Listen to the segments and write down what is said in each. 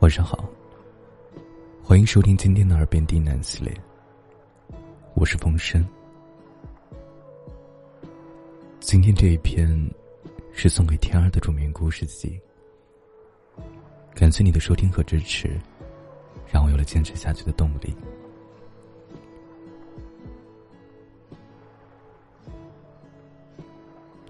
晚上好，欢迎收听今天的耳边低喃系列。我是风声。今天这一篇是送给天儿的助眠故事集。感谢你的收听和支持，让我有了坚持下去的动力。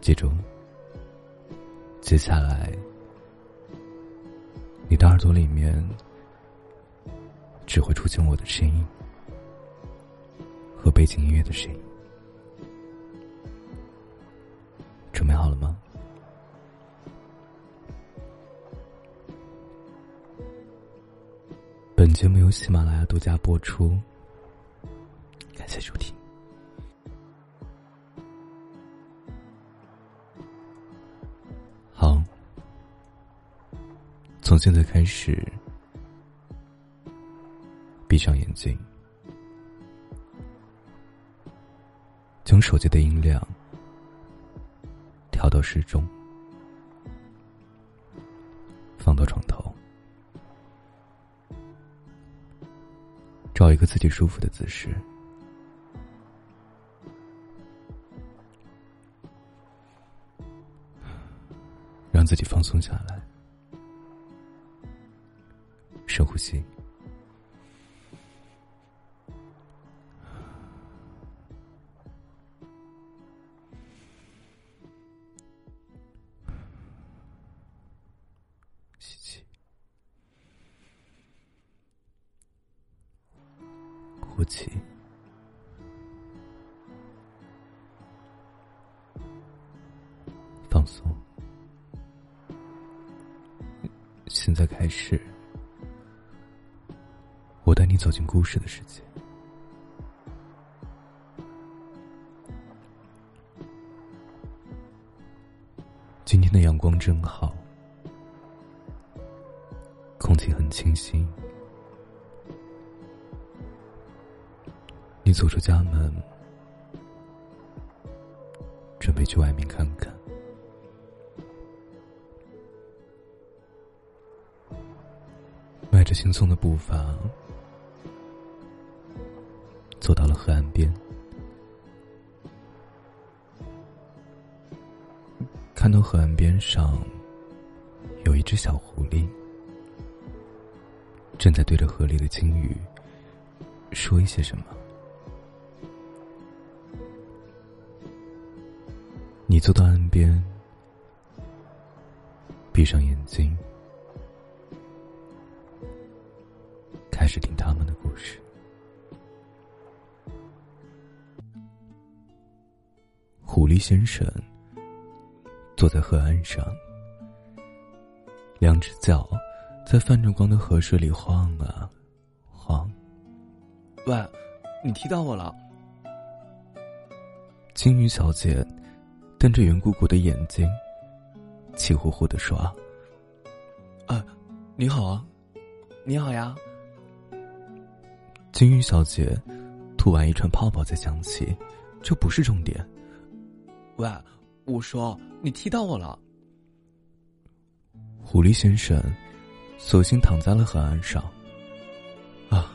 记住，接下来。你的耳朵里面只会出现我的声音和背景音乐的声音，准备好了吗？本节目由喜马拉雅独家播出，感谢收听。从现在开始，闭上眼睛，将手机的音量调到适中，放到床头，找一个自己舒服的姿势，让自己放松下来。深呼吸，吸气，呼气，放松。现在开始。你走进故事的世界。今天的阳光真好，空气很清新。你走出家门，准备去外面看看。迈着轻松的步伐。走到了河岸边，看到河岸边上有一只小狐狸，正在对着河里的鲸鱼说一些什么。你坐到岸边，闭上眼睛，开始听他们的故事。狸先生坐在河岸上，两只脚在泛着光的河水里晃啊晃。喂，你踢到我了！金鱼小姐瞪着圆鼓鼓的眼睛，气呼呼的说：“啊，你好啊，你好呀！”金鱼小姐吐完一串泡泡才想起，这不是重点。喂，我说你踢到我了。狐狸先生索性躺在了河岸上。啊，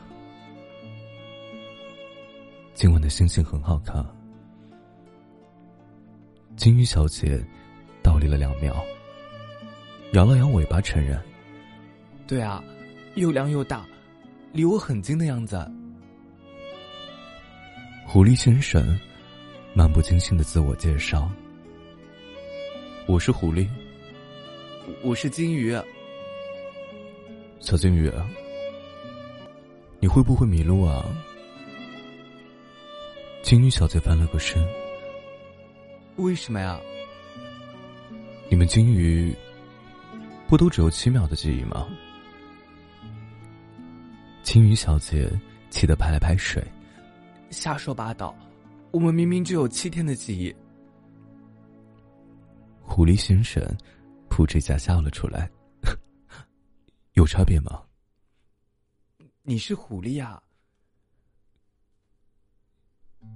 今晚的星星很好看。金鱼小姐倒立了两秒，摇了摇尾巴，承认：“对啊，又亮又大，离我很近的样子。”狐狸先生。漫不经心的自我介绍。我是狐狸，我是金鱼。小金鱼，你会不会迷路啊？金鱼小姐翻了个身。为什么呀？你们金鱼不都只有七秒的记忆吗？金鱼小姐气得拍了拍水，瞎说八道。我们明明只有七天的记忆。狐狸先生噗嗤一下笑了出来，有差别吗？你是狐狸呀！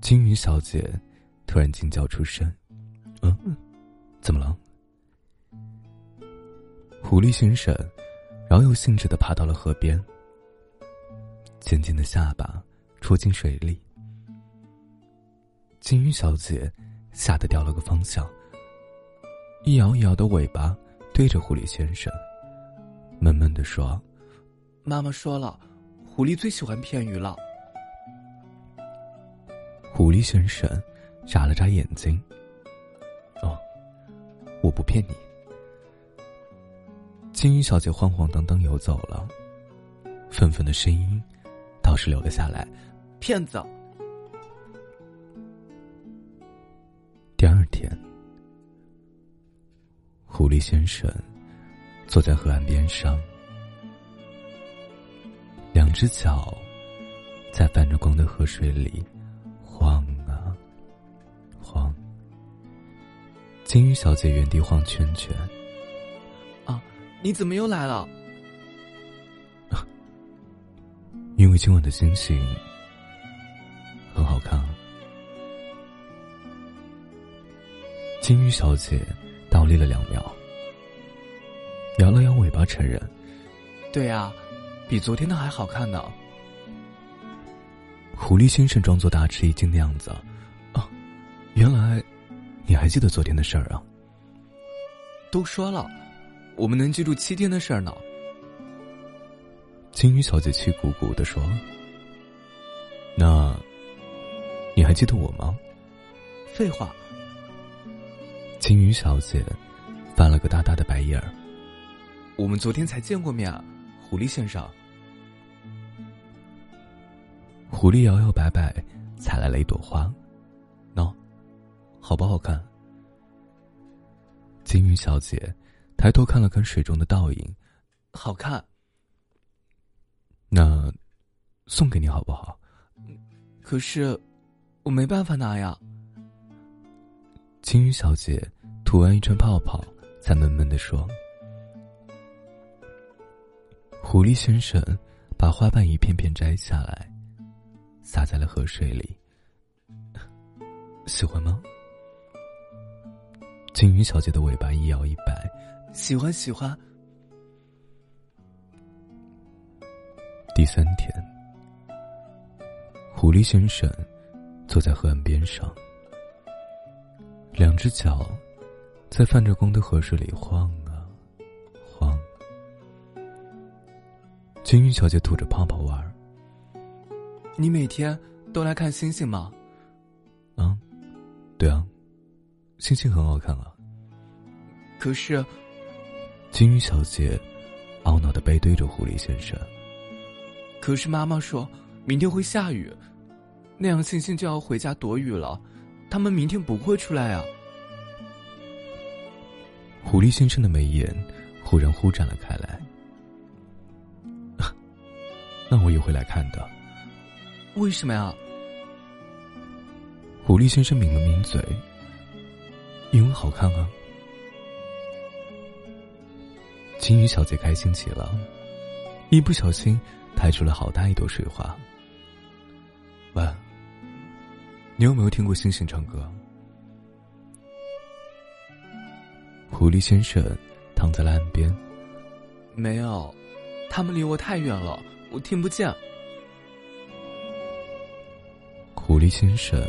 金鱼小姐突然惊叫出声：“嗯，怎么了？”狐狸先生饶有兴致的爬到了河边，尖尖的下巴戳进水里。金鱼小姐吓得掉了个方向，一摇一摇的尾巴对着狐狸先生，闷闷的说：“妈妈说了，狐狸最喜欢骗鱼了。”狐狸先生眨了眨眼睛：“哦，我不骗你。”金鱼小姐晃晃荡荡游走了，愤愤的声音倒是留了下来：“骗子！”第二天，狐狸先生坐在河岸边上，两只脚在泛着光的河水里晃啊晃。金鱼小姐原地晃圈圈。啊，你怎么又来了？因为今晚的星星很好看。金鱼小姐倒立了两秒，摇了摇尾巴，承认：“对呀，比昨天的还好看呢。”狐狸先生装作大吃一惊的样子：“啊，原来你还记得昨天的事儿啊？”都说了，我们能记住七天的事儿呢。金鱼小姐气鼓鼓的说：“那你还记得我吗？”废话。金鱼小姐翻了个大大的白眼儿。我们昨天才见过面啊，狐狸先生。狐狸摇摇摆摆采来了一朵花，喏，好不好看？金鱼小姐抬头看了看水中的倒影，好看。那送给你好不好？可是我没办法拿呀。金鱼小姐吐完一串泡泡，才闷闷的说：“狐狸先生把花瓣一片片摘下来，洒在了河水里。喜欢吗？”金鱼小姐的尾巴一摇一摆，喜欢喜欢。第三天，狐狸先生坐在河岸边上。两只脚在泛着光的河水里晃啊晃。金鱼小姐吐着泡泡玩。你每天都来看星星吗？啊，对啊，星星很好看啊。可是，金鱼小姐懊恼的背对着狐狸先生。可是妈妈说明天会下雨，那样星星就要回家躲雨了。他们明天不会出来啊！狐狸先生的眉眼忽然忽展了开来。那我也会来看的。为什么呀？狐狸先生抿了抿嘴。因为好看啊！金鱼小姐开心极了，一不小心拍出了好大一朵水花。喂。你有没有听过星星唱歌？狐狸先生躺在了岸边。没有，他们离我太远了，我听不见。狐狸先生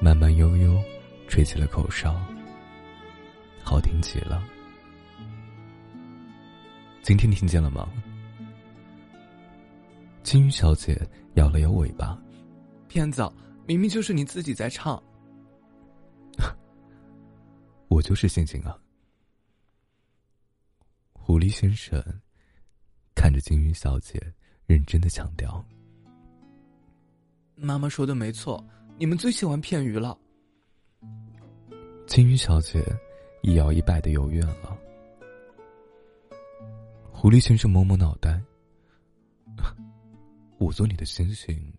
慢慢悠悠吹起了口哨，好听极了。今天听见了吗？金鱼小姐摇了摇尾巴，骗子。明明就是你自己在唱，我就是星星啊！狐狸先生看着金鱼小姐，认真的强调：“妈妈说的没错，你们最喜欢骗鱼了。”金鱼小姐一摇一摆的游远了。狐狸先生摸摸脑袋：“我做你的星星，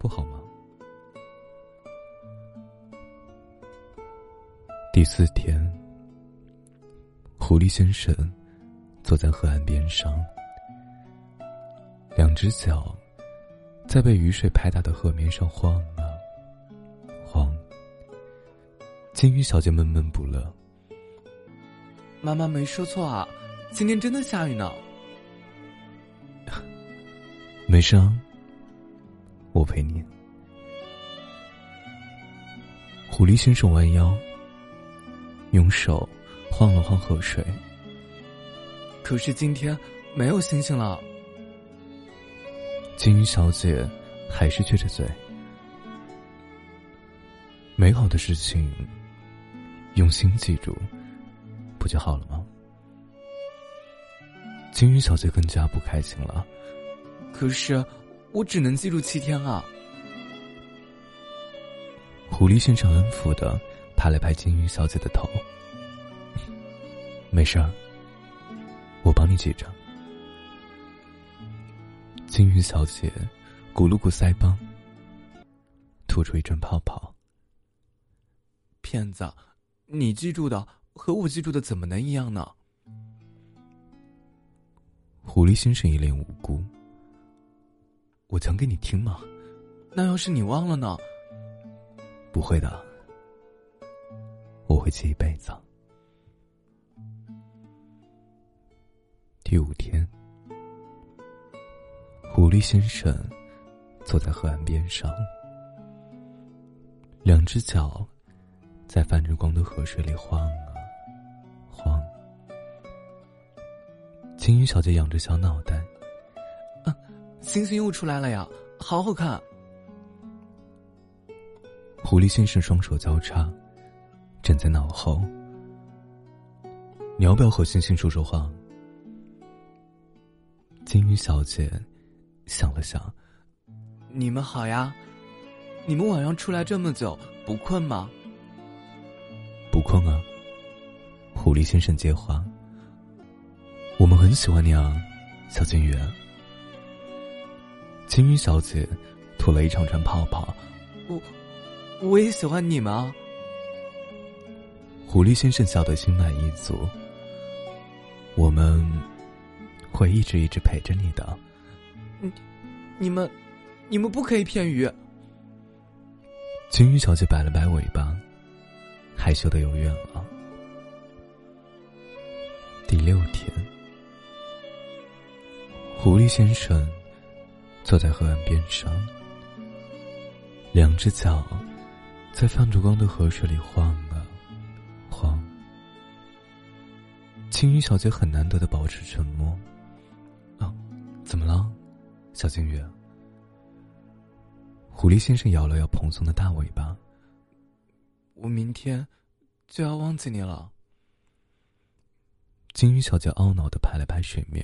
不好吗？”第四天，狐狸先生坐在河岸边上，两只脚在被雨水拍打的河面上晃啊晃。金鱼小姐闷闷不乐：“妈妈没说错啊，今天真的下雨呢。没事啊，我陪你。狐狸先生弯腰，用手晃了晃河水。可是今天没有星星了。金鱼小姐还是撅着嘴。美好的事情，用心记住，不就好了吗？金鱼小姐更加不开心了。可是，我只能记住七天啊！狐狸先生安抚的拍了拍金鱼小姐的头：“没事儿，我帮你记着。”金鱼小姐鼓了鼓腮帮，吐出一阵泡泡。骗子，你记住的和我记住的怎么能一样呢？狐狸先生一脸无辜。我讲给你听吗？那要是你忘了呢？不会的，我会记一辈子。第五天，狐狸先生坐在河岸边上，两只脚在泛着光的河水里晃啊晃。金鱼小姐仰着小脑袋。星星又出来了呀，好好看。狐狸先生双手交叉，站在脑后。你要不要和星星说说话？金鱼小姐想了想，你们好呀，你们晚上出来这么久，不困吗？不困啊。狐狸先生接话。我们很喜欢你啊，小金鱼。金鱼小姐吐了一长串泡泡，我我也喜欢你们。狐狸先生笑得心满意足。我们会一直一直陪着你的。你你们你们不可以骗鱼。金鱼小姐摆了摆尾巴，害羞的有远了。第六天，狐狸先生。坐在河岸边上，两只脚在泛着光的河水里晃啊晃。金鱼小姐很难得的保持沉默。怎么了，小金鱼？狐狸先生摇了摇蓬松的大尾巴。我明天就要忘记你了。金鱼小姐懊恼的拍了拍水面。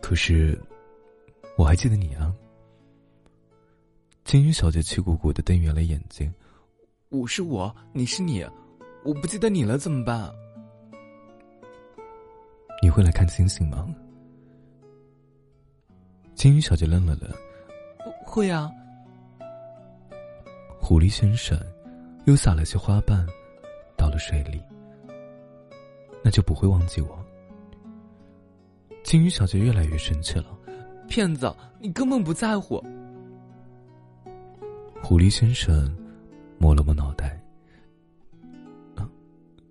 可是，我还记得你啊。金鱼小姐气鼓鼓的瞪圆了眼睛。我是我，你是你，我不记得你了怎么办？你会来看星星吗？金鱼小姐愣了愣。会啊。狐狸先生又撒了些花瓣到了水里。那就不会忘记我。金鱼小姐越来越生气了，骗子，你根本不在乎。狐狸先生摸了摸脑袋，啊，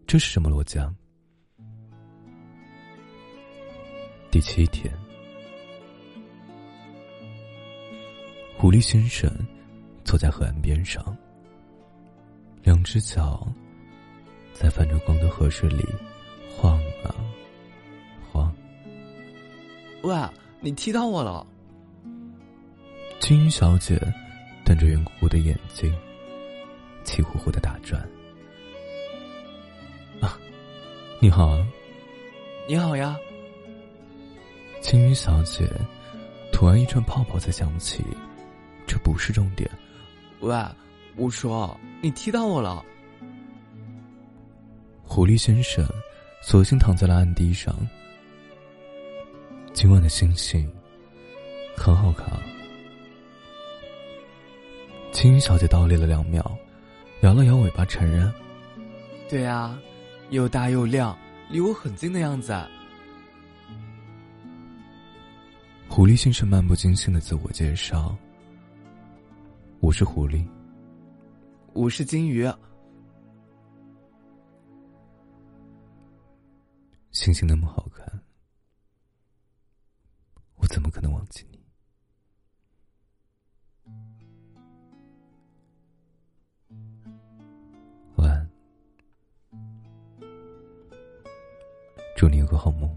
这是什么逻辑啊？第七天，狐狸先生坐在河岸边上，两只脚在泛着光的河水里晃啊晃。喂，你踢到我了！金鱼小姐瞪着圆鼓鼓的眼睛，气呼呼的打转。啊，你好啊！你好呀！金鱼小姐吐完一串泡泡，才想起这不是重点。喂，我说你踢到我了！狐狸先生索性躺在了岸地上。今晚的星星很好看。青云小姐倒立了两秒，摇了摇尾巴承认：“对呀，又大又亮，离我很近的样子。”狐狸先生漫不经心的自我介绍：“我是狐狸，我是金鱼。”星星那么好看，我怎么可能忘记你？晚安，祝你有个好梦。